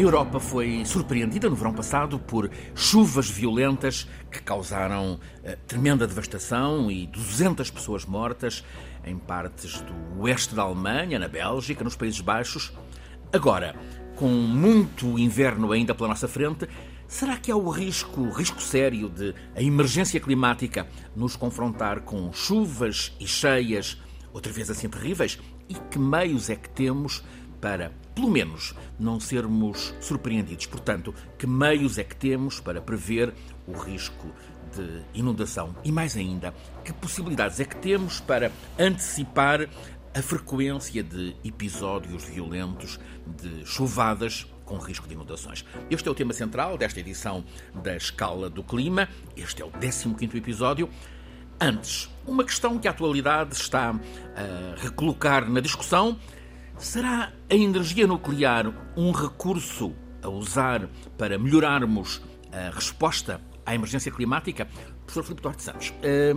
A Europa foi surpreendida no verão passado por chuvas violentas que causaram uh, tremenda devastação e 200 pessoas mortas em partes do oeste da Alemanha, na Bélgica, nos Países Baixos. Agora, com muito inverno ainda pela nossa frente, será que há o risco, risco sério de a emergência climática nos confrontar com chuvas e cheias, outra vez assim terríveis? E que meios é que temos para, pelo menos, não sermos surpreendidos. Portanto, que meios é que temos para prever o risco de inundação? E mais ainda, que possibilidades é que temos para antecipar a frequência de episódios violentos de chuvadas com risco de inundações. Este é o tema central desta edição da Escala do Clima. Este é o 15º episódio. Antes, uma questão que a atualidade está a recolocar na discussão Será a energia nuclear um recurso a usar para melhorarmos a resposta à emergência climática? Professor Filipe Duarte Santos, eh,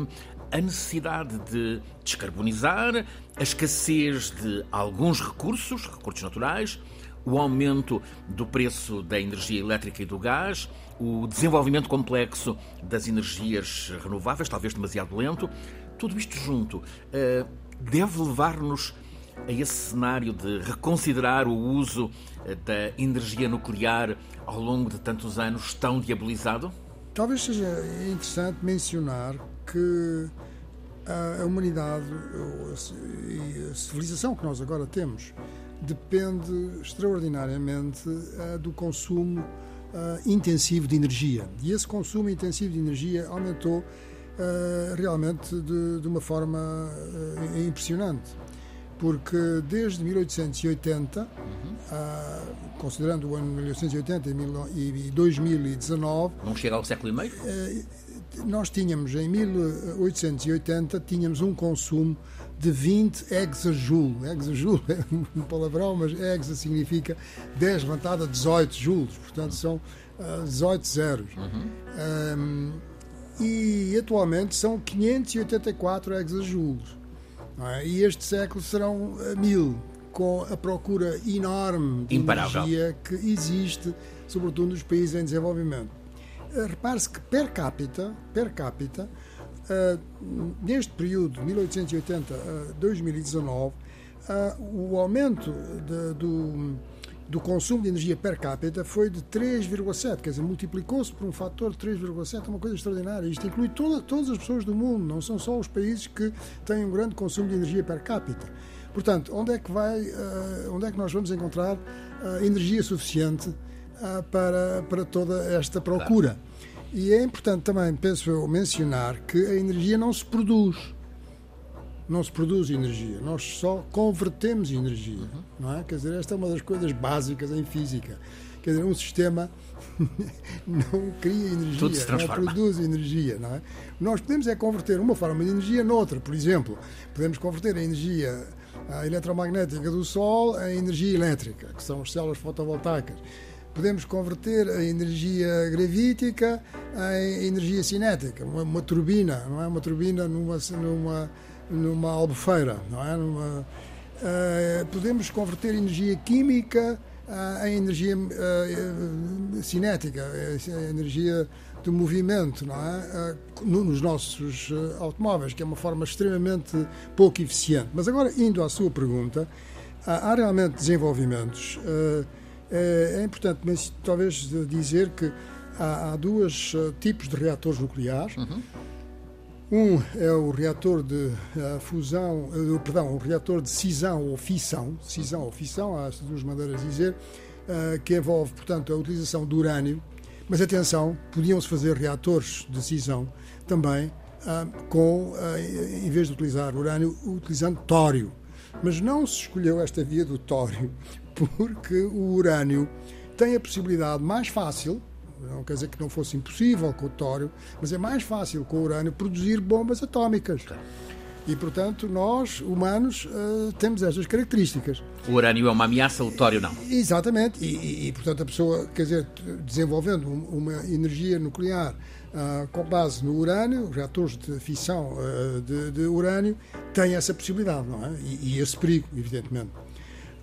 a necessidade de descarbonizar, a escassez de alguns recursos, recursos naturais, o aumento do preço da energia elétrica e do gás, o desenvolvimento complexo das energias renováveis, talvez demasiado lento, tudo isto junto eh, deve levar-nos a esse cenário de reconsiderar o uso eh, da energia nuclear ao longo de tantos anos tão diabolizado? Talvez seja interessante mencionar que a humanidade e a civilização que nós agora temos depende extraordinariamente eh, do consumo eh, intensivo de energia. E esse consumo intensivo de energia aumentou realmente de, uma forma impressionante porque desde 1880, uhum. uh, considerando o ano 1880 e 2019. Não chega ao século e meio? Uh, nós tínhamos, em 1880, tínhamos um consumo de 20 exajoule. Exajoule é um palavrão, mas exa significa 10 levantada 18 joules, portanto são uh, 18 zeros. Uhum. Um, e atualmente são 584 exajoules. É? E este século serão eh, mil, com a procura enorme de Imparável. energia que existe, sobretudo nos países em desenvolvimento. Eh, repare-se que per capita, per capita, uh, neste período, 1880 a 2019, uh, o aumento de, do do consumo de energia per capita foi de 3,7, quer dizer, multiplicou-se por um fator de 3,7, é uma coisa extraordinária. Isto inclui toda, todas as pessoas do mundo, não são só os países que têm um grande consumo de energia per capita. Portanto, onde é que vai, uh, onde é que nós vamos encontrar uh, energia suficiente uh, para, para toda esta procura? E é importante também, penso eu, mencionar que a energia não se produz não se produz energia, nós só convertemos energia, uhum. não é? Quer dizer, esta é uma das coisas básicas em física. Quer dizer, um sistema não cria energia, não produz energia, não é? Nós podemos é converter uma forma de energia noutra, por exemplo, podemos converter a energia a eletromagnética do Sol em energia elétrica, que são as células fotovoltaicas. Podemos converter a energia gravítica em energia cinética, uma, uma turbina, não é? Uma turbina numa, numa numa albufeira, não é? Numa, uh, podemos converter energia química uh, em energia uh, cinética, energia do movimento, não é? nos nossos automóveis, que é uma forma extremamente pouco eficiente. Mas agora, indo à sua pergunta, há realmente desenvolvimentos. É importante, mas talvez dizer que há, há dois tipos de reatores nucleares. Uhum um é o reator de fusão, uh, perdão, o reator de cisão ou fissão, cisão ou fissão, há duas maneiras de dizer, uh, que envolve, portanto, a utilização de urânio. Mas atenção, podiam-se fazer reatores de cisão também com, em vez de utilizar urânio, utilizando tório. Mas não se escolheu esta via do tório porque o urânio tem a possibilidade mais fácil não quer dizer que não fosse impossível com o tório, mas é mais fácil com o urânio produzir bombas atómicas. E, portanto, nós, humanos, uh, temos estas características. O urânio é uma ameaça, o tório não. Exatamente. E, e, e portanto, a pessoa, quer dizer, desenvolvendo uma energia nuclear uh, com base no urânio, reatores de fissão uh, de, de, urânio, tem essa possibilidade, não é? E, e esse perigo, evidentemente.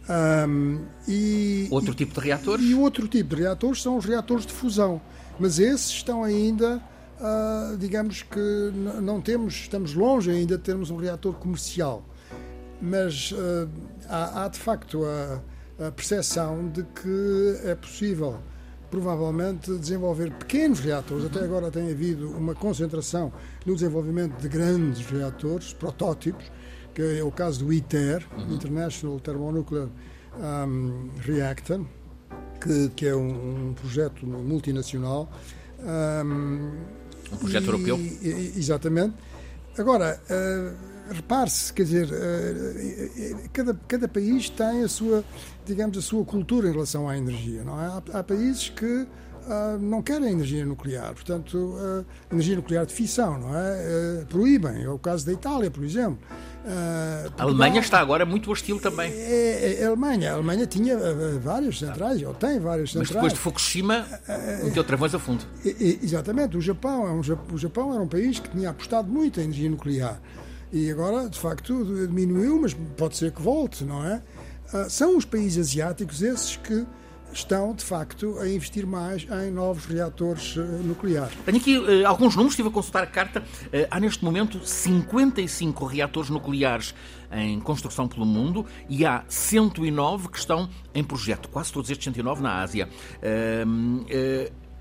Um, e, outro tipo de reatores? E outro tipo de reatores são os reatores de fusão. Mas esses estão ainda, uh, digamos que não temos, estamos longe ainda de termos um reator comercial. Mas uh, há, há, de facto a, a percepção de que é possível provavelmente desenvolver pequenos reatores. Até agora tem havido uma concentração no desenvolvimento de grandes reatores, protótipos, que é o caso do ITER, uhum. International Thermonuclear um, Reactor, que, que é um, um projeto multinacional. Um, um projeto e, europeu? Exatamente. Agora, uh, repare-se, quer dizer, uh, cada, cada país tem a sua, digamos, a sua cultura em relação à energia, não é? Há, há países que Uh, não querem energia nuclear, portanto, uh, energia nuclear de fissão, não é? Uh, proíbem, é o caso da Itália, por exemplo. Uh, a Alemanha está agora muito hostil também. É, é, a Alemanha. A Alemanha tinha várias centrais, ou tem várias centrais. Mas depois de Fukushima, uh, meteu travões a fundo. exatamente. O Japão, é um, o Japão era um país que tinha apostado muito em energia nuclear. E agora, de facto, diminuiu, mas pode ser que volte, não é? são os países asiáticos esses que estão, de facto, a investir mais em novos reatores uh, nucleares. Tenho aqui uh, alguns números, estive a consultar a carta. Uh, há neste momento 55 reatores nucleares em construção pelo mundo e há 109 que estão em projeto, quase todos estes 109 na Ásia.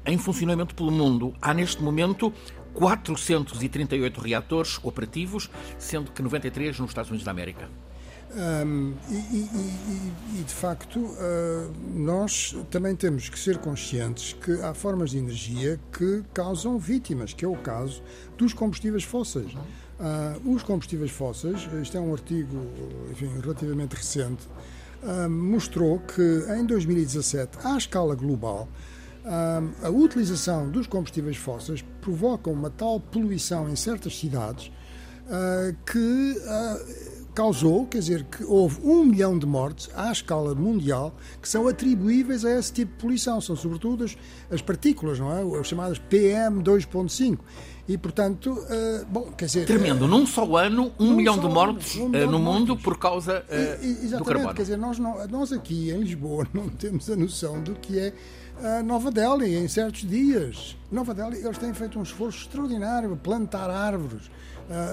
em funcionamento pelo mundo, há neste momento 438 reatores operativos, sendo que 93 nos Estados Unidos da América. Um, e, e, e, de facto, uh, nós também temos que ser conscientes que há formas de energia que causam vítimas, que é o caso dos combustíveis fósseis. Uh, os combustíveis fósseis, isto é um artigo enfim, relativamente recente, uh, mostrou que em 2017, à escala global, a utilização dos combustíveis fósseis provoca uma tal poluição em certas cidades que causou, quer dizer, que houve um milhão de mortes à escala mundial que são atribuíveis a esse tipo de poluição. São sobretudo as, as partículas, não é? As chamadas PM2.5. E, portanto, uh, bom, quer dizer... Tremendo. Uh, num só ano, um milhão de mortes um milhão uh, no mundo por causa e, do carbono. quer dizer, nós, não, nós aqui em Lisboa não temos a noção do que é a Nova Delhi em certos dias. Nova Delhi, eles têm feito um esforço extraordinário a plantar árvores,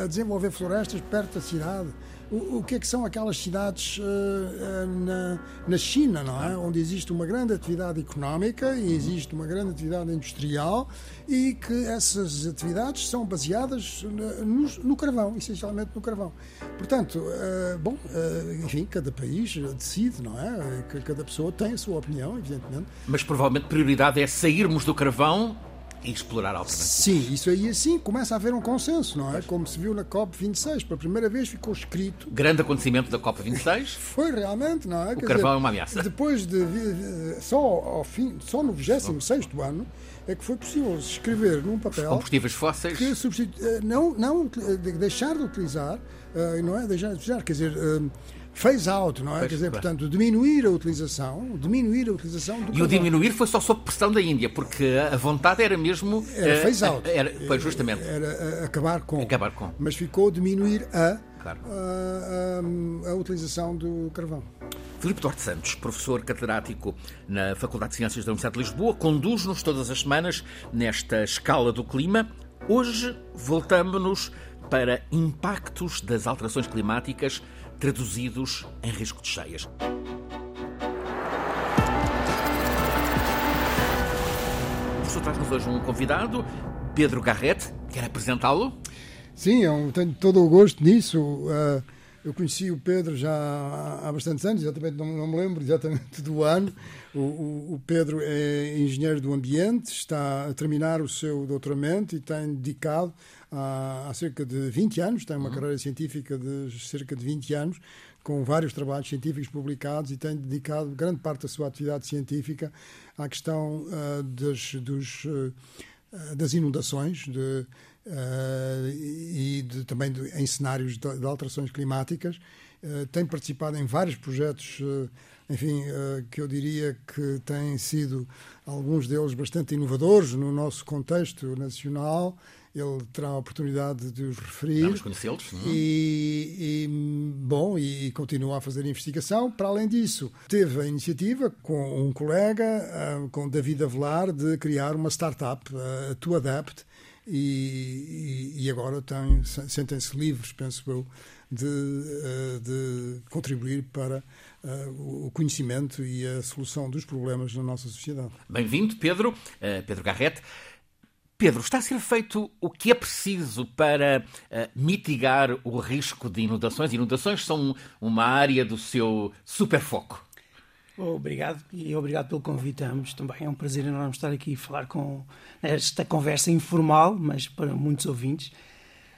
a desenvolver florestas perto da cidade o, o que é que são aquelas cidades uh, uh, na, na China, não é? Onde existe uma grande atividade económica e existe uma grande atividade industrial e que essas atividades são baseadas no, no carvão, essencialmente no carvão. Portanto, uh, bom, enfim, cada país decide, não é? Cada pessoa tem a sua opinião, evidentemente. Mas provavelmente a prioridade é sairmos do carvão e explorar alternativas. Sim, isso aí assim começa a haver um consenso, não é? Como se viu na COP26, pela primeira vez ficou escrito. Grande acontecimento da COP26. Foi realmente, não é? O Quer carvão dizer, é uma ameaça. Depois de. Só ao fim, só no 26 ano é que foi possível escrever num papel. Os combustíveis fósseis. Que substitu... Eh, não, não deixar de utilizar, eh, não é? Deixar de utilizar, quer dizer eh, phase out, não é? Pois, Quer dizer, claro. portanto, diminuir a utilização, diminuir a utilização do E o diminuir foi só sob pressão da Índia, porque a vontade era mesmo era uh, phase out. Era, pois, justamente. Era, era acabar com. Acabar com. Mas ficou diminuir a claro. a, a, a, utilização do carvão. Filipe Duarte Santos, professor catedrático na Faculdade de Ciências da Universidade de Lisboa, conduz-nos todas as semanas nesta escala do clima. Hoje voltamos-nos para impactos das alterações climáticas traduzidos em risco de cheias. Professor traz-nos hoje um convidado, Pedro Garrett. Quer apresentá-lo? Sim, eu tenho todo o gosto nisso. Uh, eu conheci o Pedro já há bastantes anos, exatamente não, me lembro exatamente do ano. O, o, Pedro é engenheiro do ambiente, está a terminar o seu doutoramento e tem dedicado há, há cerca de 20 anos, tem uma uhum. carreira científica de cerca de 20 anos, com vários trabalhos científicos publicados e tem dedicado grande parte da sua atividade científica à questão uh, das, dos, uh, das inundações de, uh, e de, também de, em cenários de, de alterações climáticas. tem participado em vários projetos enfim, que eu diria que têm sido alguns deles bastante inovadores no nosso contexto nacional ele terá a oportunidade de os referir. Vamos conhecê-los. É? E, e, bom, e, continua a fazer a investigação. Para além disso, teve a iniciativa com um colega, uh, com David Avelar, de criar uma startup, uh, To Adapt, e, e, agora tem, sentem-se livres, penso eu, de, uh, de contribuir para o conhecimento e a solução dos problemas na nossa sociedade. Bem-vindo, Pedro, Pedro Garrett. Pedro, está a ser feito o que é preciso para uh, mitigar o risco de inundações? Inundações são uma área do seu superfoco. Obrigado e obrigado pelo convite a ambos. Também é um prazer enorme estar aqui e falar com esta conversa informal, mas para muitos ouvintes.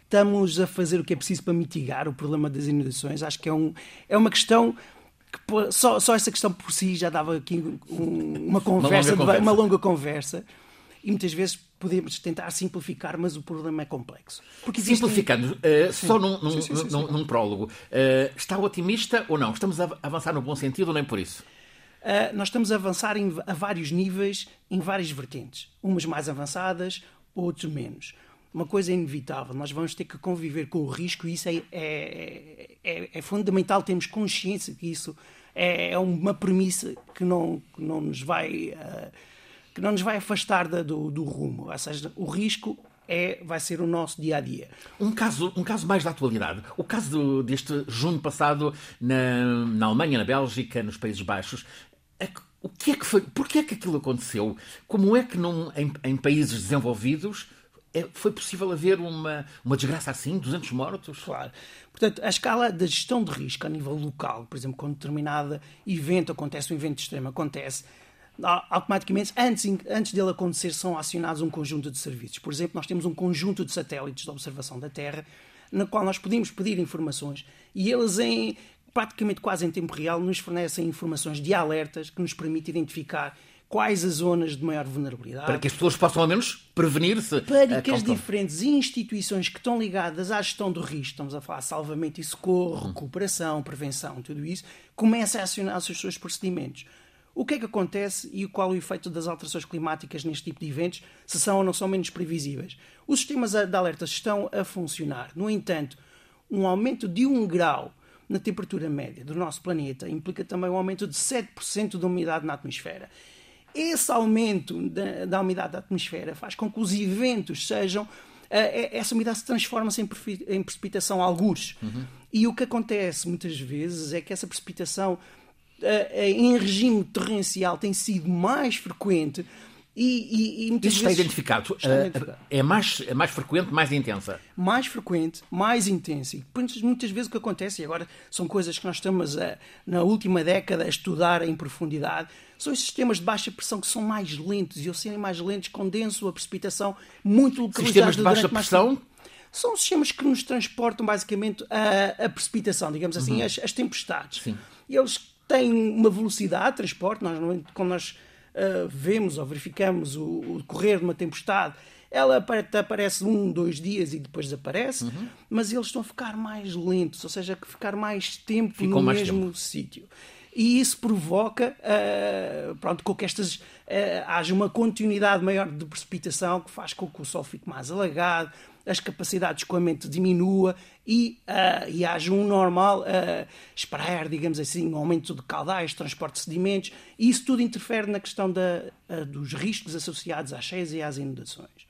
Estamos a fazer o que é preciso para mitigar o problema das inundações. Acho que é, um, é uma questão que só, só essa questão por si já dava aqui um, uma conversa, uma longa conversa. Uma longa conversa e muitas vezes podemos tentar simplificar, mas o problema é complexo. Porque existem... Simplificando, uh, só num, num, sim, sim, sim, num, num prólogo, uh, está otimista ou não? Estamos a avançar no bom sentido ou nem por isso? Uh, nós estamos a avançar em, a vários níveis, em várias vertentes. Umas mais avançadas, outros menos. Uma coisa é inevitável, nós vamos ter que conviver com o risco e isso é, é, é, é fundamental termos consciência que isso é, é uma premissa que não, que não nos vai que não nos vai afastar da, do, do rumo. Ou seja, o risco é, vai ser o nosso dia a dia. Um caso, um caso mais da atualidade. O caso deste junho passado na, na Alemanha, na Bélgica, nos Países Baixos. É o que é que foi? Porquê é que aquilo aconteceu? Como é que num, em, em países desenvolvidos é, foi possível haver uma, uma desgraça assim, 200 mortos? Claro. Portanto, a escala da gestão de risco a nível local, por exemplo, quando determinado evento acontece, um evento extremo acontece, automaticamente, antes, antes dele acontecer, são acionados um conjunto de serviços. Por exemplo, nós temos um conjunto de satélites de observação da Terra, na qual nós podemos pedir informações e eles, em praticamente quase em tempo real, nos fornecem informações de alertas que nos permitem identificar quais as zonas de maior vulnerabilidade. Para que as pessoas possam, ao menos, prevenir-se. Para que as diferentes instituições que estão ligadas à gestão do risco, estamos a falar salvamento e socorro, uhum. recuperação, prevenção, tudo isso, comecem a acionar os seus procedimentos. O que é que acontece e qual é o efeito das alterações climáticas neste tipo de eventos, se são ou não são menos previsíveis? Os sistemas de alerta estão a funcionar. No entanto, um aumento de 1 grau na temperatura média do nosso planeta implica também um aumento de 7% da umidade na atmosfera. Esse aumento da, da umidade da atmosfera faz com que os eventos sejam eh, essa umidade se transforma-se em, em precipitação a algures. Uhum. E o que acontece muitas vezes é que essa precipitação em regime torrencial tem sido mais frequente e, e, e Isso está identificado. está identificado. É, mais, é mais frequente, mais intensa? Mais frequente, mais intensa. E muitas vezes o que acontece, e agora são coisas que nós estamos a, na última década a estudar em profundidade, são os sistemas de baixa pressão que são mais lentos e ao serem mais lentos condensam a precipitação muito localizada. Sistemas de baixa pressão? São sistemas que nos transportam basicamente a, a precipitação, digamos assim, uhum. as, as tempestades. Sim. E eles tem uma velocidade de transporte. Nós, quando nós uh, vemos ou verificamos o, o decorrer de uma tempestade, ela aparece um, dois dias e depois desaparece, uhum. mas eles estão a ficar mais lentos, ou seja, a ficar mais tempo Ficou no mesmo sítio. E isso provoca uh, pronto, com que estas, uh, haja uma continuidade maior de precipitação que faz com que o sol fique mais alagado, as capacidades de escoamento diminua e, uh, e haja um normal uh, esperar, digamos assim, um aumento de caudais, transporte de sedimentos, e isso tudo interfere na questão da, uh, dos riscos associados às cheias e às inundações.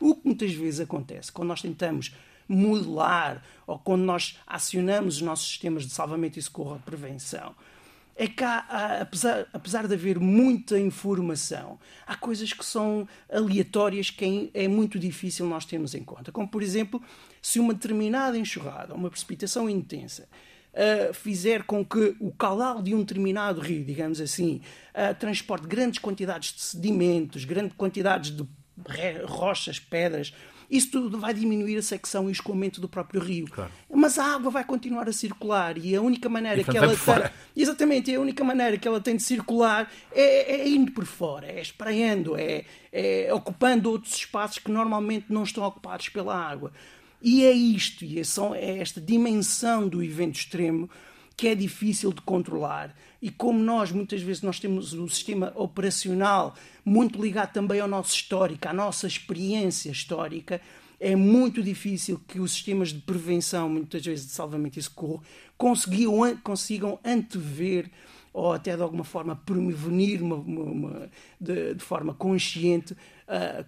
O que muitas vezes acontece quando nós tentamos modelar ou quando nós acionamos os nossos sistemas de salvamento e socorro de prevenção é que, há, apesar, apesar de haver muita informação, há coisas que são aleatórias que é, muito difícil nós termos em conta. Como, por exemplo, se uma determinada enxurrada, uma precipitação intensa, Uh, fizer com que o caudal de um determinado rio, digamos assim, uh, transporte grandes quantidades de sedimentos, grandes quantidades de rochas, pedras, isso tudo vai diminuir a secção e o escoamento do próprio rio. Claro. Mas a água vai continuar a circular e a única maneira que ela tem. Exatamente, a única maneira que ela tem de circular é, é indo por fora, é espraiando, é, é ocupando outros espaços que normalmente não estão ocupados pela água. E é isto, e é, só, é esta dimensão do evento extremo que é difícil de controlar. E como nós, muitas vezes, nós temos o sistema operacional muito ligado também ao nosso histórico, à nossa experiência histórica, é muito difícil que os sistemas de prevenção, muitas vezes de salvamento e socorro, consigam, consigam antever ou até de alguma forma prevenir uma, uma, uma, de, de, forma consciente uh,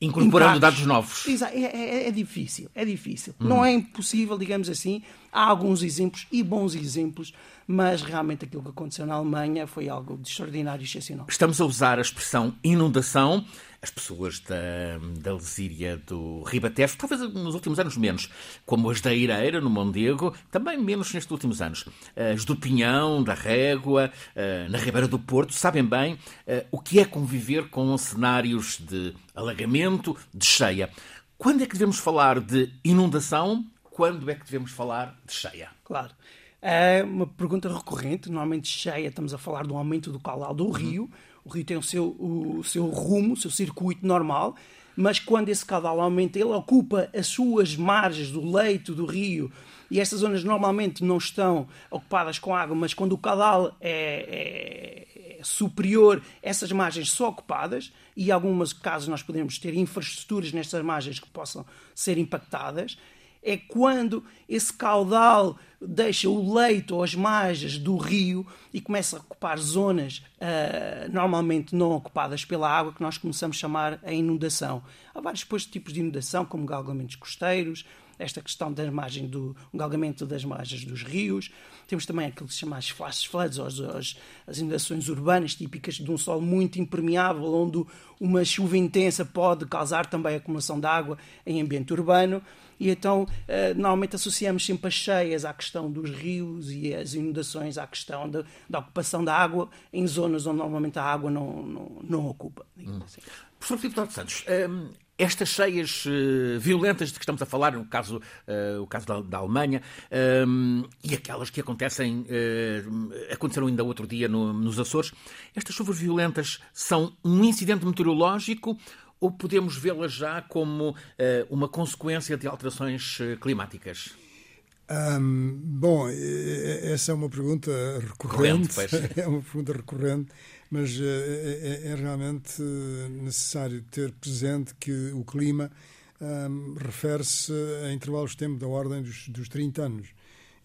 Incorporando impactos. dados novos. Exato. É, é, é, difícil, é difícil. Não é impossível, digamos assim. Há alguns exemplos e bons exemplos, mas realmente aquilo que aconteceu na Alemanha foi algo de extraordinário e excepcional. Estamos a usar a expressão inundação as pessoas da, da Lesíria do Ribatejo, talvez nos últimos anos menos, como as da Ireira, no Mondego, também menos nestes últimos anos. As do Pinhão, da Régua, eh, na Ribeira do Porto, sabem bem eh, o que é conviver com cenários de alagamento, de cheia. Quando é que devemos falar de inundação? Quando é que devemos falar de cheia? Claro. É uma pergunta recorrente. Normalmente, cheia, estamos a falar do aumento do caudal do rio. O rio tem o seu, o seu rumo, o seu circuito normal, mas quando esse caudal aumenta, ele ocupa as suas margens do leito do rio. E estas zonas normalmente não estão ocupadas com água, mas quando o caudal é, é, é superior, essas margens são ocupadas e em alguns casos nós podemos ter infraestruturas nestas margens que possam ser impactadas. É quando esse caudal deixa o leito ou as margens do rio e começa a ocupar zonas uh, normalmente não ocupadas pela água, que nós começamos a chamar a inundação. Há vários depois, tipos de inundação, como galgamentos costeiros, esta questão da margem do um galgamento das margens dos rios. Temos também aquilo que se chama as flash floods, ou as, as, inundações urbanas típicas de um solo muito impermeável, onde uma chuva intensa pode causar também acumulação de água em ambiente urbano. E então, uh, normalmente associamos sempre as cheias à questão dos rios e as inundações à questão de, da ocupação da água em zonas onde normalmente a água não, não, não ocupa. Hum. Assim. Professor Filipe Santos, um, estas cheias uh, violentas de que estamos a falar, no caso, uh, o caso da, da Alemanha, um, e aquelas que acontecem, uh, aconteceram ainda outro dia no, nos Açores, estas chuvas violentas são um incidente meteorológico ou podemos vê-las já como uh, uma consequência de alterações eh, climáticas? Um, bom, essa é uma pergunta recorrente. é uma pergunta recorrente, mas é, é, realmente necessário ter presente que o clima um, refere-se a intervalos de tempo da ordem dos, dos 30 anos.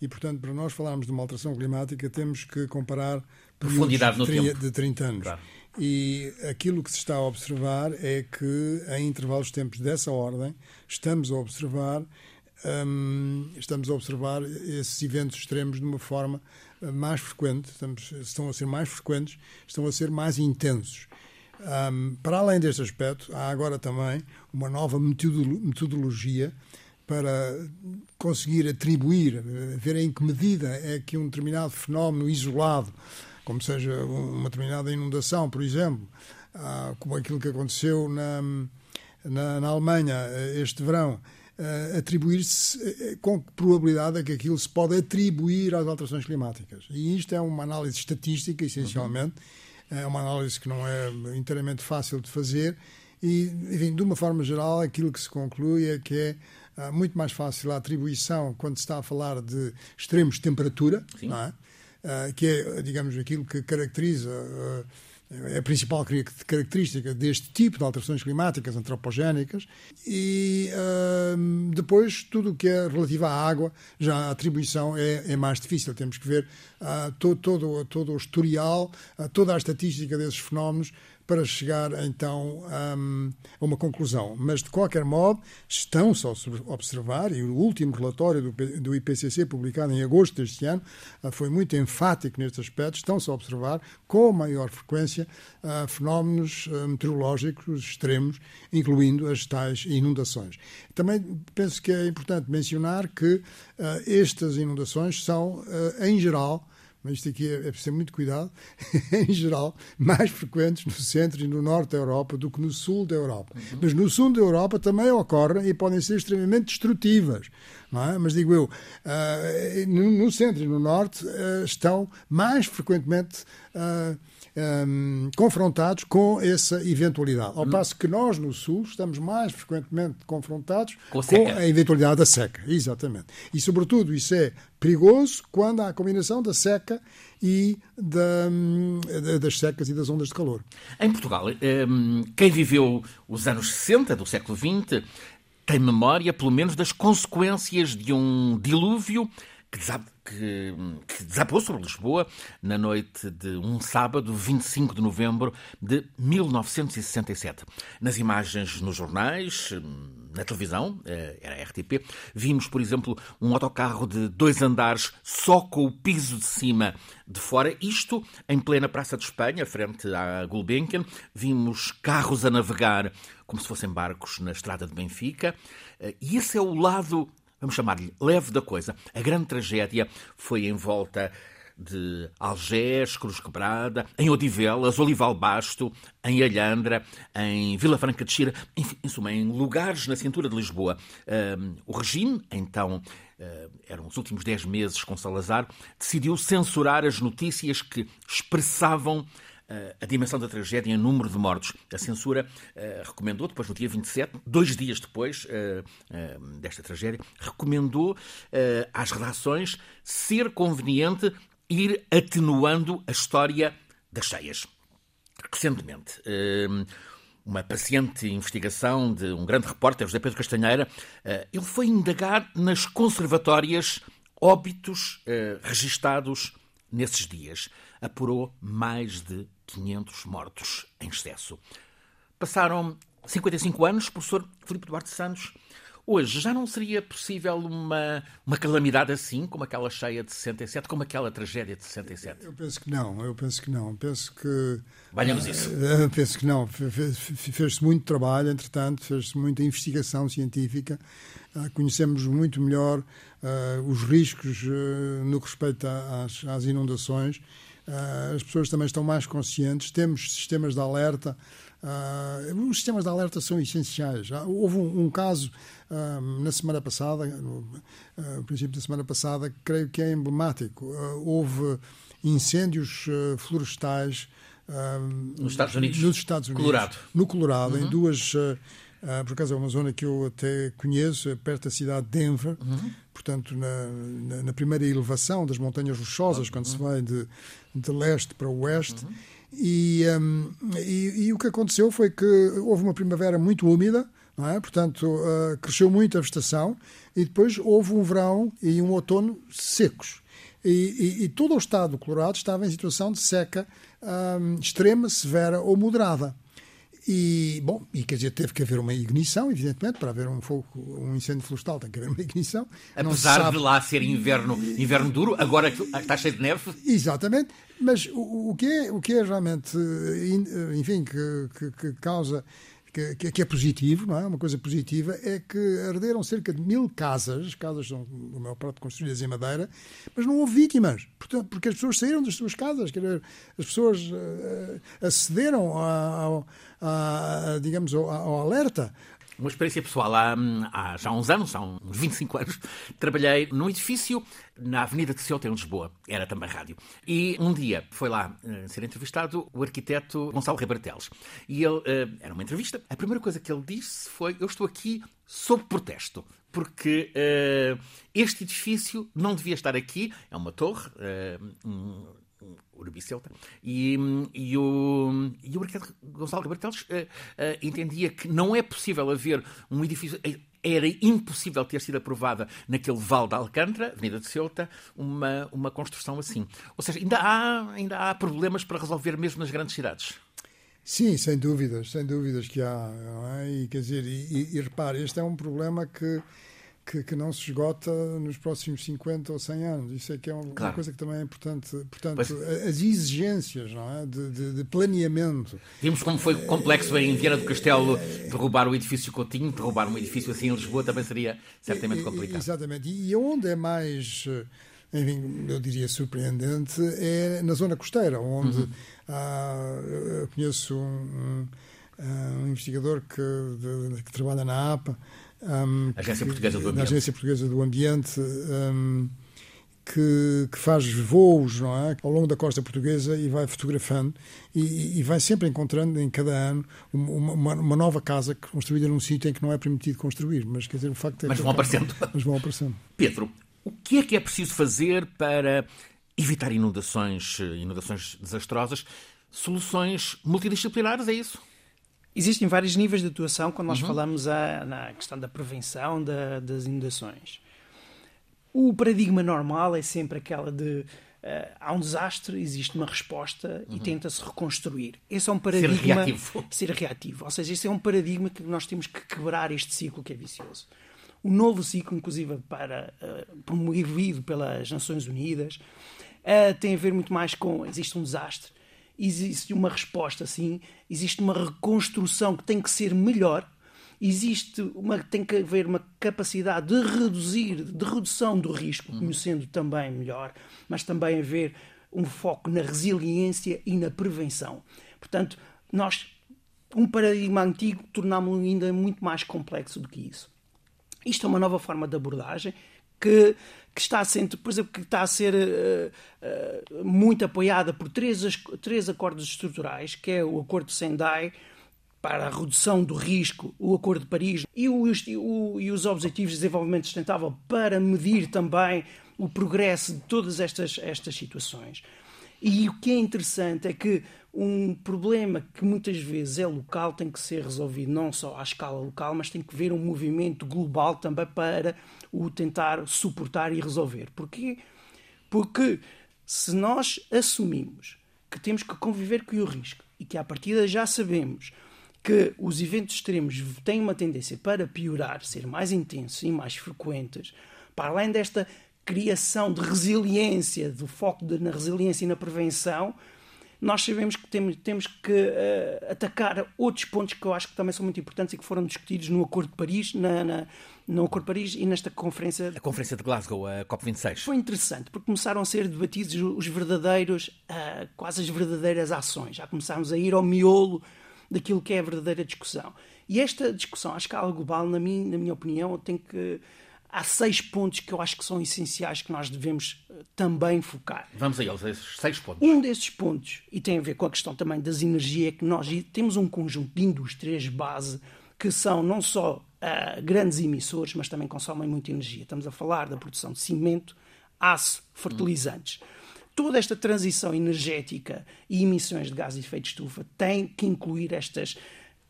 E, portanto, para nós falarmos de uma alteração climática, temos que comparar profundidade no tempo de 30 anos. Claro. E aquilo que se está a observar é que, em intervalos de tempos dessa ordem, estamos a observar um, estamos a observar esses eventos extremos de uma forma uh, mais frequente, estamos, estão a ser mais frequentes, estão a ser mais intensos. Um, para além deste aspecto, há agora também uma nova metodologia para conseguir atribuir, uh, ver em que medida é que um determinado fenómeno isolado como seja uma determinada inundação, por exemplo, ah, como aquilo que aconteceu na, na, na Alemanha eh, este verão, uh, atribuir-se uh, com que probabilidade é que aquilo se pode atribuir às alterações climáticas. E isto é uma análise estatística, essencialmente, uhum. é uma análise que não é inteiramente fácil de fazer e, enfim, de uma forma geral, aquilo que se conclui é que é uh, muito mais fácil a atribuição quando se está a falar de extremos de temperatura, é? Ah, que é, digamos, aquilo que caracteriza é a principal característica deste tipo de alterações climáticas antropogénicas e uh, depois tudo o que é relativo à água, já a atribuição é, é mais difícil. Temos que ver uh, todo, todo, todo o historial, uh, toda a estatística desses fenómenos para chegar então um, a uma conclusão. Mas, de qualquer modo, estão-se a observar, e o último relatório do, IPCC, publicado em agosto deste ano, uh, foi muito enfático neste aspecto, estão-se a observar com maior frequência uh, fenómenos uh, meteorológicos extremos, incluindo as tais inundações. Também penso que é importante mencionar que estas inundações são, em geral, mas isto aqui é, é preciso ter muito cuidado, em geral, mais frequentes no centro e no norte da Europa do que no sul da Europa. Uhum. Mas no sul da Europa também ocorrem e podem ser extremamente destrutivas. É? Mas digo eu, uh, no, no, centro e no norte uh, estão mais frequentemente uh, um, confrontados com essa eventualidade. Ao hum. passo que nós, no Sul, estamos mais frequentemente confrontados com a, com a eventualidade da seca. Exatamente. E, sobretudo, isso é perigoso quando há a combinação da seca e da, hum, das secas e das ondas de calor. Em Portugal, hum, quem viveu os anos 60 do século XX tem memória, pelo menos, das consequências de um dilúvio que, que, que, desabou sobre Lisboa na noite de um sábado, 25 de novembro de 1967. Nas imagens nos jornais, na televisão, eh, era a RTP, vimos, por exemplo, um autocarro de dois andares só com o piso de cima de fora, isto em plena Praça de Espanha, frente à Gulbenkian. Vimos carros a navegar como se fossem barcos na estrada de Benfica. Eh, e esse é o lado, vamos chamar-lhe, leve da coisa. A grande tragédia foi em volta de Algés, Cruz Quebrada, em Odivelas, Olival Basto, em Alhandra, em Vila Franca de Xira, enfim, em suma, em lugares na cintura de Lisboa. Uh, o regime, então, uh, eram os últimos dez meses com Salazar, decidiu censurar as notícias que expressavam a dimensão da tragédia em número de mortos. A censura uh, recomendou, depois no dia 27, dois dias depois uh, desta tragédia, recomendou às redações ser conveniente ir atenuando a história das cheias. Recentemente, uma paciente investigação de um grande repórter, José Pedro Castanheira, ele foi indagar nas conservatórias óbitos registados nesses dias. Apurou mais de 500 mortos em excesso. Passaram 55 anos, professor Filipe Duarte Santos. Hoje já não seria possível uma, uma calamidade assim, como aquela cheia de 67, como aquela tragédia de 67? Eu penso que não, eu penso que não. Penso que. Valhamos isso. Uh, penso que não. Fez-se muito trabalho, entretanto, fez-se muita investigação científica. Uh, conhecemos muito melhor uh, os riscos no que respeita às, às inundações ah, as pessoas também estão mais conscientes, temos sistemas de alerta. Uh, os sistemas de alerta são essenciais. Uh, houve um, um caso uh, na semana passada, no princípio da semana passada, que creio que é emblemático. houve incêndios florestais nos Estados Unidos, nos Estados Unidos Colorado. no Colorado, uhum. em duas Uh, por acaso é uma zona que eu até conheço, é perto da cidade de Denver, uhum. portanto, na, na, na, primeira elevação das Montanhas Rochosas, uhum. quando se vai de, de leste para oeste. Uhum. E, um, e, e, o que aconteceu foi que houve uma primavera muito úmida, é? portanto, uh, cresceu muito a vegetação, e depois houve um verão e um outono secos. E, e todo o estado do Colorado estava em situação de seca um, extrema, severa ou moderada. E, bom, e quer dizer, teve que haver uma ignição, evidentemente, para haver um fogo, um incêndio florestal, tem que haver uma ignição. Apesar sabe... de lá ser inverno, inverno duro, agora está cheio de neve. Exatamente, mas o, o, que, é, o que é realmente, enfim, que, que, que causa que, que, é positivo, não é? Uma coisa positiva é que arderam cerca de mil casas, casas são, a maior parte, construídas em madeira, mas não houve vítimas, portanto, porque as pessoas saíram das suas casas, dizer, as pessoas uh, acederam ao, a, digamos, ao, ao alerta uma experiência pessoal. Há, há, já uns anos, há uns 25 anos, trabalhei num edifício na Avenida de Ceuta, em Lisboa. Era também rádio. E um dia foi lá uh, ser entrevistado o arquiteto Gonçalo Rebarteles. E ele, uh, era uma entrevista, a primeira coisa que ele disse foi: Eu estou aqui sob protesto. Porque uh, este edifício não devia estar aqui. É uma torre, Urbi Celta, e, e, o, e o arquiteto Gonçalo Gabartelos uh, uh, entendia que não é possível haver um edifício. Eh, era impossível ter sido aprovada naquele Val de Alcântara, Avenida de Ceuta, uma, uma construção assim. Ou seja, ainda há, ainda há problemas para resolver mesmo nas grandes cidades. Sim, sem dúvidas, sem dúvidas que há. É? E, quer dizer, e, e, e repare, este é um problema que que, que, não se esgota nos próximos 50 ou 100 anos. Isso é que é uma, claro. uma coisa que também é importante. Portanto, pois. as exigências não é? de, de, de, planeamento. Vimos como foi complexo em Viana do Castelo derrubar o edifício Coutinho, derrubar um edifício assim em Lisboa também seria certamente complicado. Exatamente. E onde é mais enfim, eu diria surpreendente, é na zona costeira, onde uhum. há, eu conheço um, um, um investigador que, de, que, trabalha na APA, um, Agência Portuguesa do Ambiente. Agência Portuguesa do Ambiente. Um, que, que, faz voos não é? ao longo da costa portuguesa e vai fotografando e, e vai sempre encontrando em cada ano uma, uma, uma, nova casa construída num sítio em que não é permitido construir. Mas quer dizer, o facto é mas vão aparecendo. Mas vão aparecendo. Pedro, o que é que é preciso fazer para evitar inundações, inundações desastrosas? Soluções multidisciplinares, é isso? Existem vários níveis de atuação quando nós uhum. falamos a, na questão da prevenção da, das inundações. O paradigma normal é sempre aquela de uh, há um desastre, existe uma resposta uhum. e tenta-se reconstruir. Esse é um paradigma. Ser reativo. Ser reativo. Ou seja, esse é um paradigma que nós temos que quebrar este ciclo que é vicioso. O novo ciclo, inclusive para, uh, promovido pelas Nações Unidas, uh, tem a ver muito mais com existe um desastre, existe uma resposta, sim, existe uma reconstrução que tem que ser melhor existe uma, tem que haver uma capacidade de reduzir, de redução do risco, uhum. conhecendo também melhor, mas também haver um foco na resiliência e na prevenção. Portanto, nós, um paradigma antigo, tornámos-lo ainda muito mais complexo do que isso. Isto é uma nova forma de abordagem que, que está a ser, por exemplo, que está a ser uh, uh, muito apoiada por três, três acordos estruturais, que é o Acordo de Sendai, para a redução do risco, o Acordo de Paris e, o, o, e os Objetivos de Desenvolvimento Sustentável para medir também o progresso de todas estas, estas situações. E o que é interessante é que um problema que muitas vezes é local tem que ser resolvido não só à escala local, mas tem que haver um movimento global também para o tentar suportar e resolver. Porquê? Porque se nós assumimos que temos que conviver com o risco e que à partida já sabemos que os eventos extremos têm uma tendência para piorar, ser mais intensos e mais frequentes, para além desta criação de resiliência, do foco de, na resiliência e na prevenção, nós sabemos que temos, temos que uh, atacar outros pontos que eu acho que também são muito importantes e que foram discutidos no Acordo de Paris, na, na, no Acordo de Paris e nesta conferência. A Conferência de Glasgow, a COP26. Foi interessante, porque começaram a ser debatidos os verdadeiros, uh, quase as verdadeiras ações. Já começámos a ir ao miolo daquilo que é a verdadeira discussão. E esta discussão à escala global, na minha, na minha opinião, tem que. Há seis pontos que eu acho que são essenciais que nós devemos eh, também focar. Vamos a eles, esses seis pontos. Um desses pontos, e tem a ver com a questão também das energias, é que nós temos um conjunto de indústrias base que são não só uh, grandes emissores, mas também consomem muita energia. Estamos a falar da produção de cimento, aço, fertilizantes. Hum toda esta transição energética e emissões de gás de efeito de estufa tem que incluir estas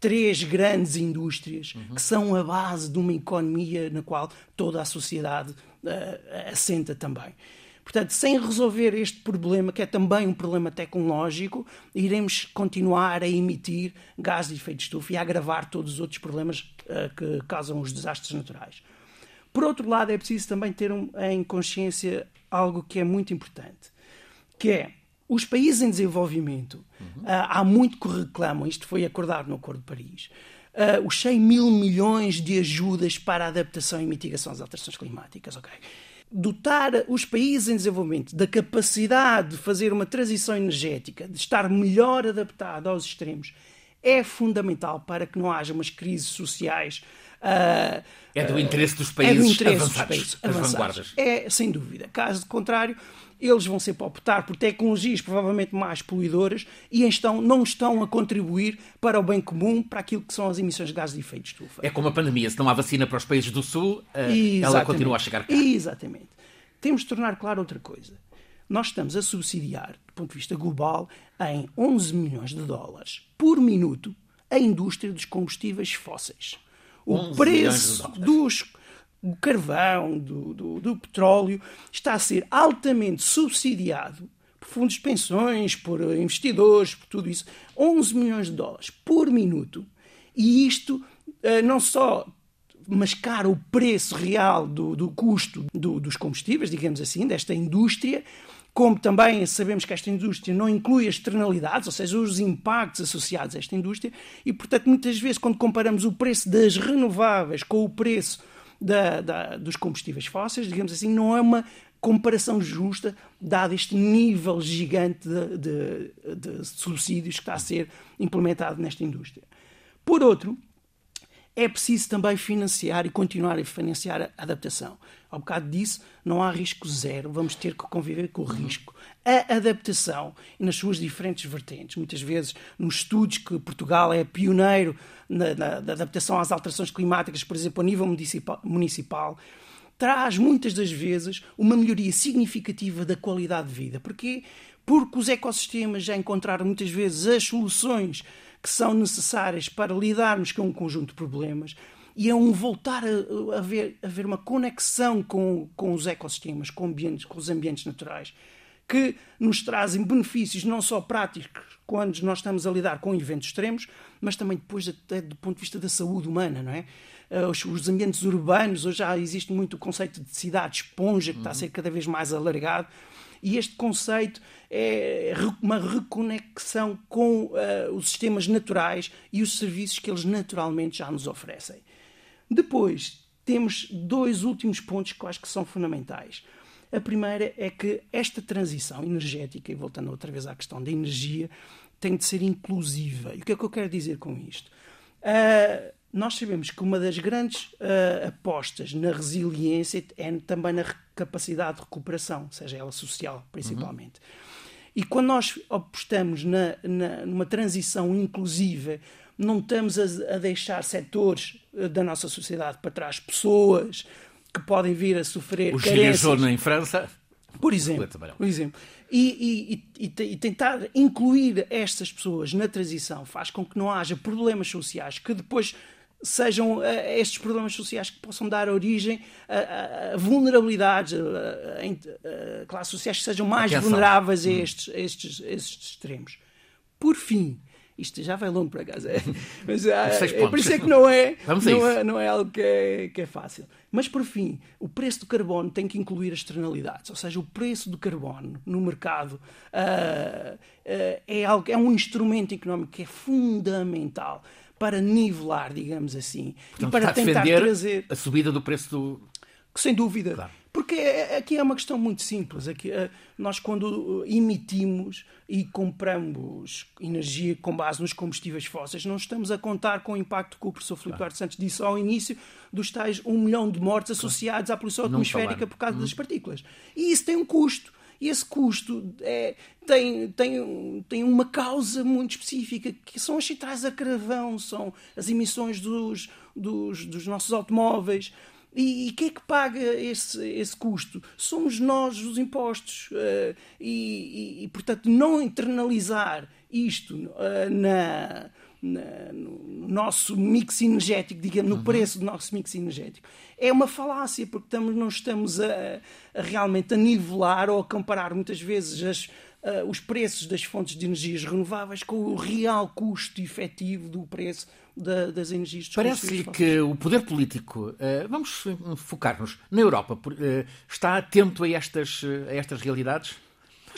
três grandes indústrias uhum. que são a base de uma economia na qual toda a sociedade uh, assenta também. Portanto, sem resolver este problema, que é também um problema tecnológico, iremos continuar a emitir gás de efeito de estufa e a agravar todos os outros problemas uh, que causam os desastres naturais. Por outro lado, é preciso também ter um, em consciência algo que é muito importante que é os países em desenvolvimento, uhum. uh, há muito que reclamam, isto foi acordado no Acordo de Paris, uh, os 100 mil milhões de ajudas para a adaptação e mitigação das alterações climáticas, ok? Dotar os países em desenvolvimento da capacidade de fazer uma transição energética, de estar melhor adaptado aos extremos, é fundamental para que não haja umas crises sociais. Uh, é do interesse dos países, é do interesse avançados, dos países avançados. vanguardas. É, sem dúvida. Caso contrário, eles vão sempre optar por tecnologias provavelmente mais poluidoras e então não estão a contribuir para o bem comum, para aquilo que são as emissões de gases de efeito de estufa. É como a pandemia, se não há vacina para os países do Sul, eh, ela continua a chegar cá. Exatamente. Temos de tornar claro outra coisa. Nós estamos a subsidiar, do ponto de vista global, em 11 milhões de dólares por minuto a indústria dos combustíveis fósseis. O preço dos o carvão, do, do, do, petróleo, está a ser altamente subsidiado por fundos de pensões, por investidores, por tudo isso. 11 milhões de dólares por minuto. E isto uh, não só mascara o preço real do, do custo do, dos combustíveis, digamos assim, desta indústria, como também sabemos que esta indústria não inclui as externalidades, ou seja, os impactos associados a esta indústria, e portanto, muitas vezes, quando comparamos o preço das renováveis com o preço da, da, dos combustíveis fósseis, digamos assim, não é uma comparação justa, dado este nível gigante de, de, de subsídios que está a ser implementado nesta indústria. Por outro, é preciso também financiar e continuar a financiar a adaptação. Ao bocado disso, não há risco zero, vamos ter que conviver com o risco. A adaptação, nas suas diferentes vertentes, muitas vezes nos estudos que Portugal é pioneiro na, na, na adaptação às alterações climáticas, por exemplo, a nível municipal, municipal traz muitas das vezes uma melhoria significativa da qualidade de vida. Porquê? Porque os ecossistemas já encontraram muitas vezes as soluções que são necessárias para lidarmos com um conjunto de problemas e é um voltar a, a, ver, a ver uma conexão com, com os ecossistemas, com, ambientes, com os ambientes naturais, que nos trazem benefícios não só práticos quando nós estamos a lidar com eventos extremos, mas também depois até do ponto de vista da saúde humana, não é? Eh, os, os ambientes urbanos, hoje já existe muito o conceito de cidade esponja, que está a ser cada vez mais alargado, e este conceito é uma reconexão com uh, os sistemas naturais e os serviços que eles naturalmente já nos oferecem. Depois, temos dois últimos pontos que eu acho que são fundamentais. A primeira é que esta transição energética, e voltando outra vez à questão da energia, tem de ser inclusiva. E o que é que eu quero dizer com isto? Uh, nós sabemos que uma das grandes uh, apostas na resiliência é também na capacidade de recuperação, seja ela social, principalmente. Uhum. E quando nós apostamos na, na, numa transição inclusiva, não estamos a, a deixar setores uh, da nossa sociedade para trás, pessoas que podem vir a sofrer o carências. em França. Por exemplo, por exemplo. E, e, e, e, tentar incluir estas pessoas na transição faz com que não haja problemas sociais que depois sejam uh, estes problemas sociais que possam dar origem a, a vulnerabilidades, a, a, classes sociais que sejam mais vulneráveis a hum. estes, a estes, a estes extremos. Por fim, isto já vai longo para casa, é, mas ah, é, por isso é que não é, não é, não é algo que é, que é fácil. Mas por fim, o preço do carbono tem que incluir as externalidades, ou seja, o preço do carbono no mercado uh, uh, é, algo, é um instrumento económico que é fundamental para nivelar, digamos assim, Portanto, e para tentar trazer a subida do preço do. Sem dúvida. Claro. Porque é, aqui é uma questão muito simples. Aqui, eh, nós, quando emitimos e compramos energia com base nos combustíveis fósseis, não estamos a contar com o impacto que o professor Filipe claro. Santos disse ao início dos tais um milhão de mortes associados à poluição atmosférica por causa hum. das partículas. E isso tem um custo. E esse custo é, tem, tem, tem uma causa muito específica, que são as centrais a carvão, são as emissões dos, dos, dos nossos automóveis. E, quem é que paga esse, esse custo? Somos nós, os impostos. Uh, e, e, e, portanto, não internalizar isto uh, na, na, no nosso mix energético, digamos, no uhum. preço do nosso mix energético, é uma falácia, porque estamos, não estamos a, a realmente a nivelar ou a comparar muitas vezes as, uh, os preços das fontes de energias renováveis com o real custo efetivo do preço da, das energias Parece-lhe que o poder político, uh, vamos focar-nos na Europa, está atento a estas, a estas realidades?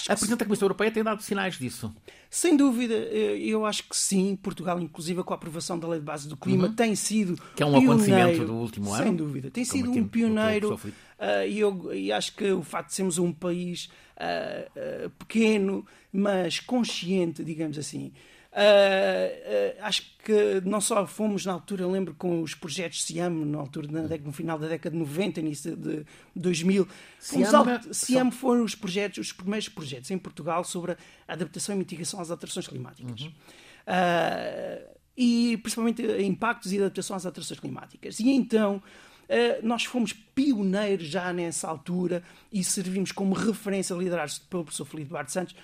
a Presidente da Comissão Europeia tem dado sinais disso. Sem dúvida, eh, eu acho que sim. Portugal, inclusive, com a aprovação da Lei de Base do Clima, uhum. tem sido. Que é um pioneiro, acontecimento do último ano. Sem dúvida. Tem sido um pioneiro. Uh, e, eu, e acho que o facto de sermos um país uh, uh, pequeno, mas consciente, digamos assim, Uh, uh, acho que não só fomos na altura, lembro com os projetos Siam, na altura, na década, no final da década de 90, início de 2000. Siam, é- Siam foram os projetos, os primeiros projetos em Portugal sobre a adaptação e mitigação às alterações climáticas. Uhum. Uh, e principalmente impactos e adaptação às alterações climáticas. E então nós fomos pioneiros já nessa altura e servimos como referência, liderados pelo professor Felipe Duarte Santos,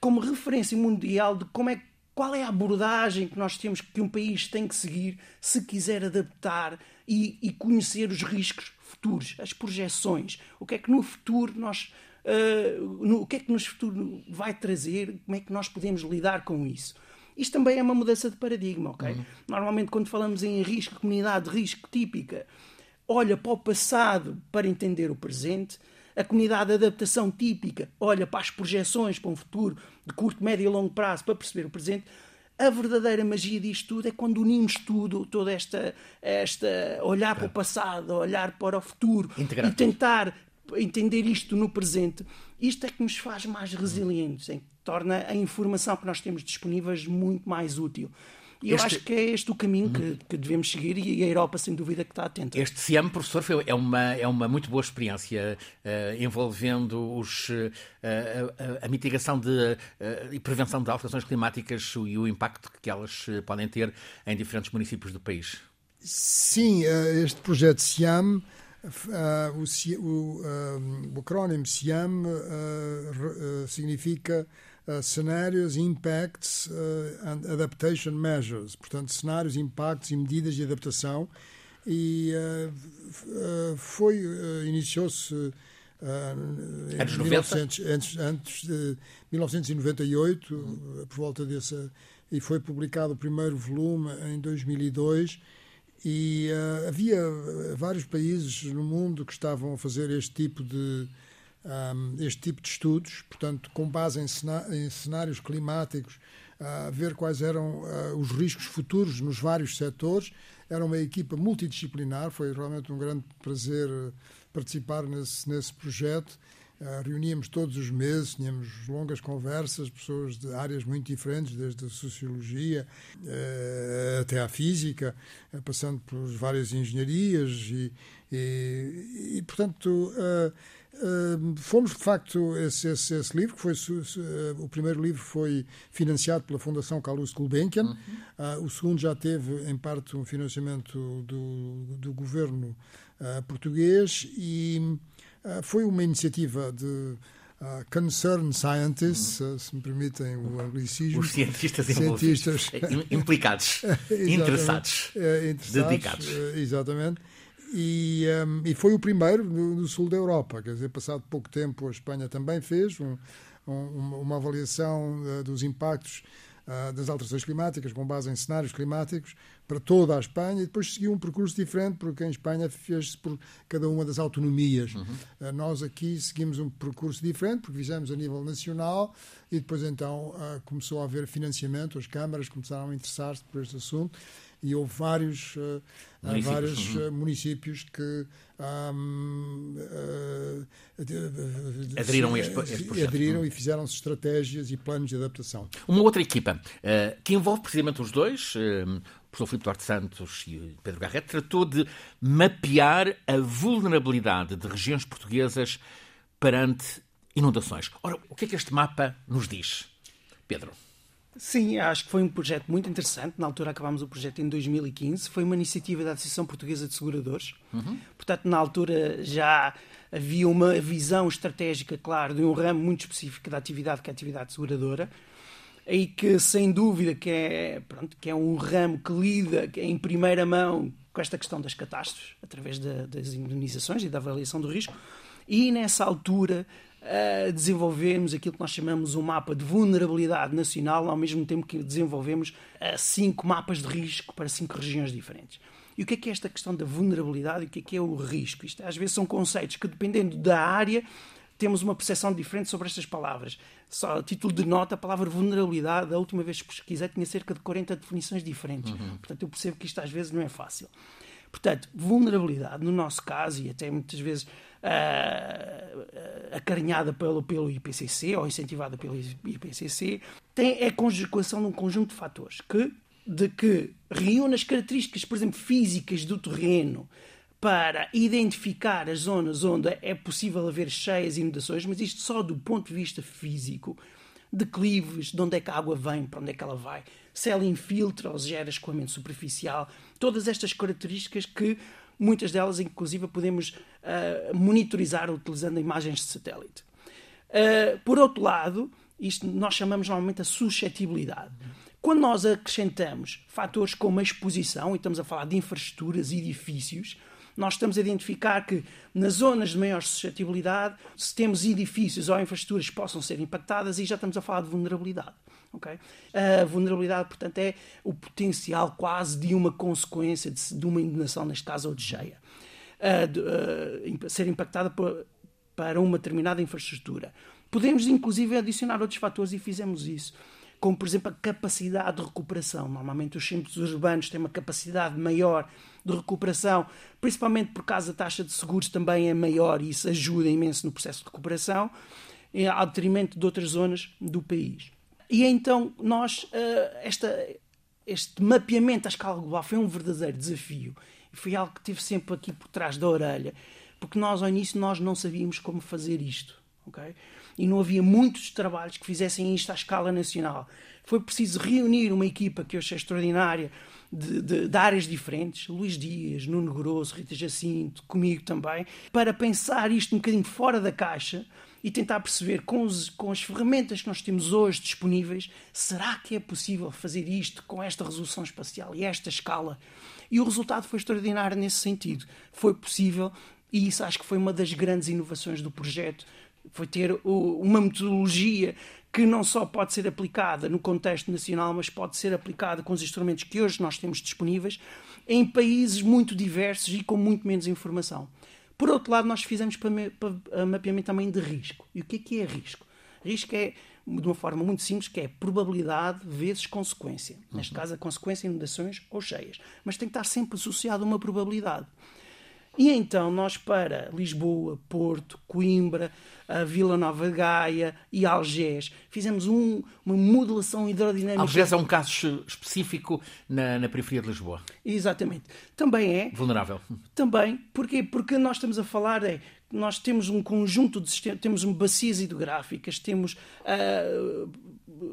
como referência mundial de como é qual é a abordagem que nós temos que um país tem que seguir se quiser adaptar e, e conhecer os riscos futuros, as projeções, o que é que no futuro nós uh, no, o que é que nos futuro vai trazer, como é que nós podemos lidar com isso. Isto também é uma mudança de paradigma, ok? Uhum. Normalmente quando falamos em risco, comunidade de risco típica, olha para o passado para entender o presente, a comunidade de adaptação típica olha para as projeções para um futuro de curto, médio e longo prazo para perceber o presente. A verdadeira magia disto tudo é quando unimos tudo, toda esta, esta olhar para o passado, olhar para o futuro Integrar e tentar entender isto no presente. Isto é que nos faz mais resilientes, é torna a informação que nós temos disponíveis muito mais útil. E eu este... acho que é este o caminho que, que, devemos seguir e a Europa, sem dúvida, que está atenta. Este SIAM, professor, foi, é, uma, é uma muito boa experiência uh, envolvendo os, uh, a, a, mitigação de, uh, e prevenção de alterações climáticas e o impacto que elas podem ter em diferentes municípios do país. Sim, este projeto SIAM. Uh, o, o, uh, o acrónimo SIAM uh, significa cenários, impacts and adaptation measures, portanto, cenários, impactos e medidas de adaptação. E foi, iniciou-se antes, 1900, antes, antes de 1998, uhum. por volta dessa, e foi publicado o primeiro volume em 2002 e uh, havia eh, vários países no mundo que estavam a fazer este tipo de um, este tipo de estudos, portanto, com base em, em cenários climáticos, uh, ver quais eram uh, os riscos futuros nos vários setores. Era uma equipa multidisciplinar, foi realmente um grande prazer participar nesse, nesse projeto Uh, reuníamos todos os meses, tínhamos longas conversas, pessoas de áreas muito diferentes, desde a sociologia uh, até à física, uh, passando por várias engenharias e, e, e portanto, fomos de facto esse, esse, esse livro, que foi o primeiro livro foi financiado pela Fundação Carlos Gulbenkian, uhum. o segundo já teve em parte um financiamento do, do governo português e ah, foi uma iniciativa de uh, concerned scientists, uh, se me permitem o anglicismo. Os cientistas, cientistas implicados, interessados, é, interessados, dedicados. exatamente. E, um, e, foi o primeiro no, no, sul da Europa. Quer dizer, passado pouco tempo, a Espanha também fez um, um, uma avaliação uh, dos impactos uh, das alterações climáticas, com base em cenários climáticos, para toda a Espanha e depois seguiu um percurso diferente, porque em Espanha fez-se por cada uma das autonomias. Uhum. Uh, nós aqui seguimos um percurso diferente, porque fizemos a nível nacional e depois então uh, começou a haver financiamento, as câmaras começaram a interessar-se por este assunto e houve vários, uh, municípios, vários uhum. municípios que um, aderiram a este, este projeto. Aderiram uhum. e fizeram-se estratégias e planos de adaptação. Uma outra equipa que envolve precisamente os dois, o professor Filipe Duarte Santos e Pedro Garrett, tratou de mapear a vulnerabilidade de regiões portuguesas perante inundações. Ora, o que é que este mapa nos diz? Pedro. Sim, acho que foi um projeto muito interessante. Na altura acabámos o projeto em 2015. Foi uma iniciativa da Associação Portuguesa de Seguradores. Uhum. Portanto, na altura já havia uma visão estratégica, claro, de um ramo muito específico da atividade, que é a atividade seguradora e que sem dúvida que é, pronto, que é um ramo que lida em primeira mão com esta questão das catástrofes, através de, das indemnizações e da avaliação do risco, e nessa altura uh, desenvolvemos aquilo que nós chamamos um mapa de vulnerabilidade nacional, ao mesmo tempo que desenvolvemos uh, cinco mapas de risco para cinco regiões diferentes. E o que é que é esta questão da vulnerabilidade e o que é que é o risco? Isto às vezes são conceitos que, dependendo da área, temos uma percepção diferente sobre estas palavras. Só a título de nota, a palavra vulnerabilidade, a última vez que pesquisei, tinha cerca de 40 definições diferentes. Uhum. Portanto, eu percebo que isto às vezes não é fácil. Portanto, vulnerabilidade, no nosso caso, e até muitas vezes uh, acarinhada pelo, pelo IPCC ou incentivada pelo IPCC, tem, é a conjugação de um conjunto de fatores que, de que reúne as características, por exemplo, físicas do terreno, para identificar as zonas onde é possível haver cheias e inundações, mas isto só do ponto de vista físico, declives, de onde é que a água vem, para onde é que ela vai, se ela infiltra ou gera escoamento superficial, todas estas características que muitas delas, inclusive, podemos uh, monitorizar utilizando imagens de satélite. Uh, por outro lado, isto nós chamamos normalmente a suscetibilidade. Quando nós acrescentamos fatores como a exposição, e estamos a falar de infraestruturas e edifícios, nós estamos a identificar que nas zonas de maior suscetibilidade, se temos edifícios ou infraestruturas que possam ser impactadas, e já estamos a falar de vulnerabilidade. Okay? A vulnerabilidade, portanto, é o potencial quase de uma consequência de, de uma inundação, neste caso, ou de cheia. Uh, de, uh, ser impactada por, para uma determinada infraestrutura. Podemos, inclusive, adicionar outros fatores e fizemos isso como por exemplo a capacidade de recuperação. Normalmente os centros urbanos têm uma capacidade maior de recuperação, principalmente por causa da taxa de seguros também é maior e isso ajuda imenso no processo de recuperação, ao detrimento de outras zonas do país. E então nós, eh, esta, este mapeamento à escala global foi um verdadeiro desafio e foi algo que teve sempre aqui por trás da orelha, porque nós ao início nós não sabíamos como fazer isto, ok? E não havia muitos trabalhos que fizessem isto à escala nacional. Foi preciso reunir uma equipa que eu achei extraordinária, de, de, de, áreas diferentes, Luís Dias, Nuno Grosso, Rita Jacinto, comigo também, para pensar isto um bocadinho fora da caixa e tentar perceber com, os, com as ferramentas que nós temos hoje disponíveis, será que é possível fazer isto com esta resolução espacial e esta escala? E o resultado foi extraordinário nesse sentido. Foi possível e isso acho que foi uma das grandes inovações do projeto, foi ter uma metodologia que não só pode ser aplicada no contexto nacional, mas pode ser aplicada com os instrumentos que hoje nós temos disponíveis em países muito diversos e com muito menos informação. Por outro lado, nós fizemos mapeamento também de risco. E o que é que é risco? Risco é, de uma forma muito simples, que é probabilidade vezes consequência. Neste uhum. caso, a consequência inundações ou cheias. Mas tem que estar sempre associado a uma probabilidade. E então nós para Lisboa, Porto, Coimbra, a Vila Nova de Gaia e Algés fizemos um, uma modelação hidrodinâmica. Algés é um caso específico na, na, periferia de Lisboa. Exatamente. Também é. Vulnerável. Também. Porquê? Porque nós estamos a falar é nós temos um conjunto de sistemas, temos bacias hidrográficas, temos uh,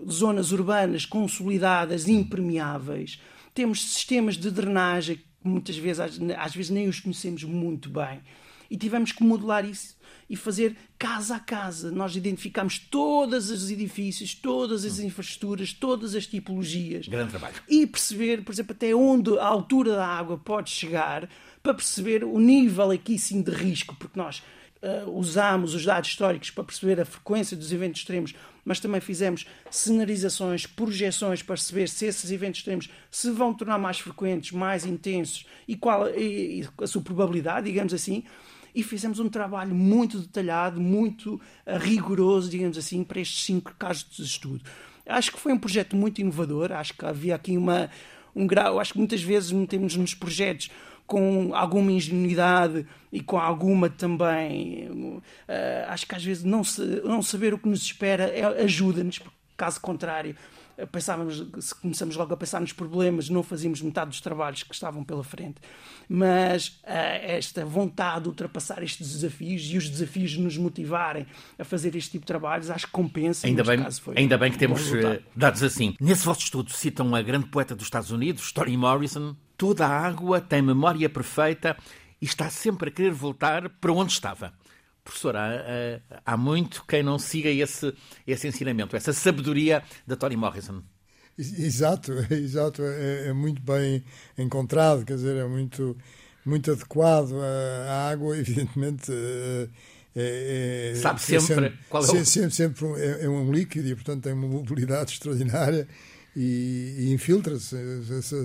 zonas urbanas consolidadas, impermeáveis, temos sistemas de drenagem muitas vezes, às, às vezes nem os conhecemos muito bem. E tivemos que modelar isso e fazer casa a casa. Nós identificamos todos os edifícios, todas as infraestruturas, todas as tipologias. Grande trabalho. E perceber, por exemplo, até onde a altura da água pode chegar para perceber o nível aqui sim de risco, porque nós uh, usámos os dados históricos para perceber a frequência dos eventos extremos, mas também fizemos cenarizações, projeções para perceber se esses eventos extremos se vão tornar mais frequentes, mais intensos e qual e, e a sua probabilidade, digamos assim. E fizemos um trabalho muito detalhado, muito uh, rigoroso, digamos assim, para estes cinco casos de estudo. Acho que foi um projeto muito inovador, acho que havia aqui uma, um grau, acho que muitas vezes metemos nos projetos com alguma ingenuidade e com alguma também. Uh, acho que às vezes não, se, não saber o que nos espera é, ajuda-nos, caso contrário, pensávamos, se começamos logo a pensar nos problemas, não fazíamos metade dos trabalhos que estavam pela frente. Mas uh, esta vontade de ultrapassar estes desafios e os desafios nos motivarem a fazer este tipo de trabalhos, acho que compensa. Ainda, bem, ainda bem que temos dados assim. Nesse vosso estudo citam a grande poeta dos Estados Unidos, Toni Morrison. Toda a água tem memória perfeita e está sempre a querer voltar para onde estava. Professor, há, há, muito quem não siga esse, esse ensinamento, essa sabedoria da Toni Morrison. Exato, exato, é, é, muito bem encontrado, quer dizer, é muito, muito adequado. A, água, evidentemente, é, é, é sabe sempre, sempre qual é o... sempre, sempre é, é, um líquido e, portanto, tem uma mobilidade extraordinária e, e infiltra-se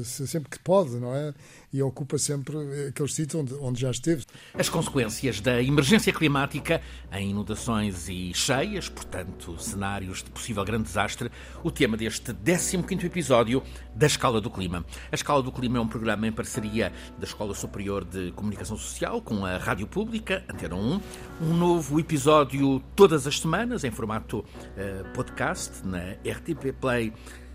sempre que pode, não é? E ocupa sempre aqueles sítios onde, onde já esteve. As consequências da emergência climática em inundações e cheias, portanto, cenários de possível grande desastre, o tema deste 15º episódio da Escala do Clima. A Escala do Clima é um programa em parceria da Escola Superior de Comunicação Social com a Rádio Pública, Antena 1. Um novo episódio todas as semanas em formato uh, podcast na RTP Play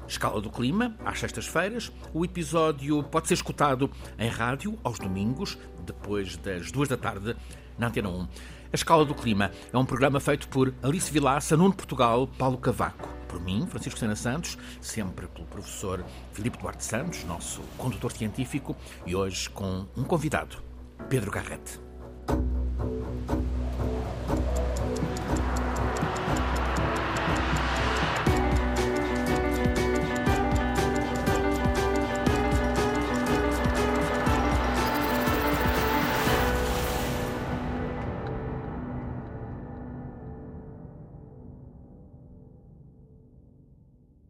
Escala do Clima, às sextas-feiras. O episódio pode ser escutado em rádio aos domingos, depois das duas da tarde, na Antena 1. A Escala do Clima é um programa feito por Alice Vilaça, Nuno Portugal, Paulo Cavaco. Por mim, Francisco Sena Santos, sempre pelo professor Filipe Duarte Santos, nosso condutor científico, e hoje com um convidado, Pedro Garrete.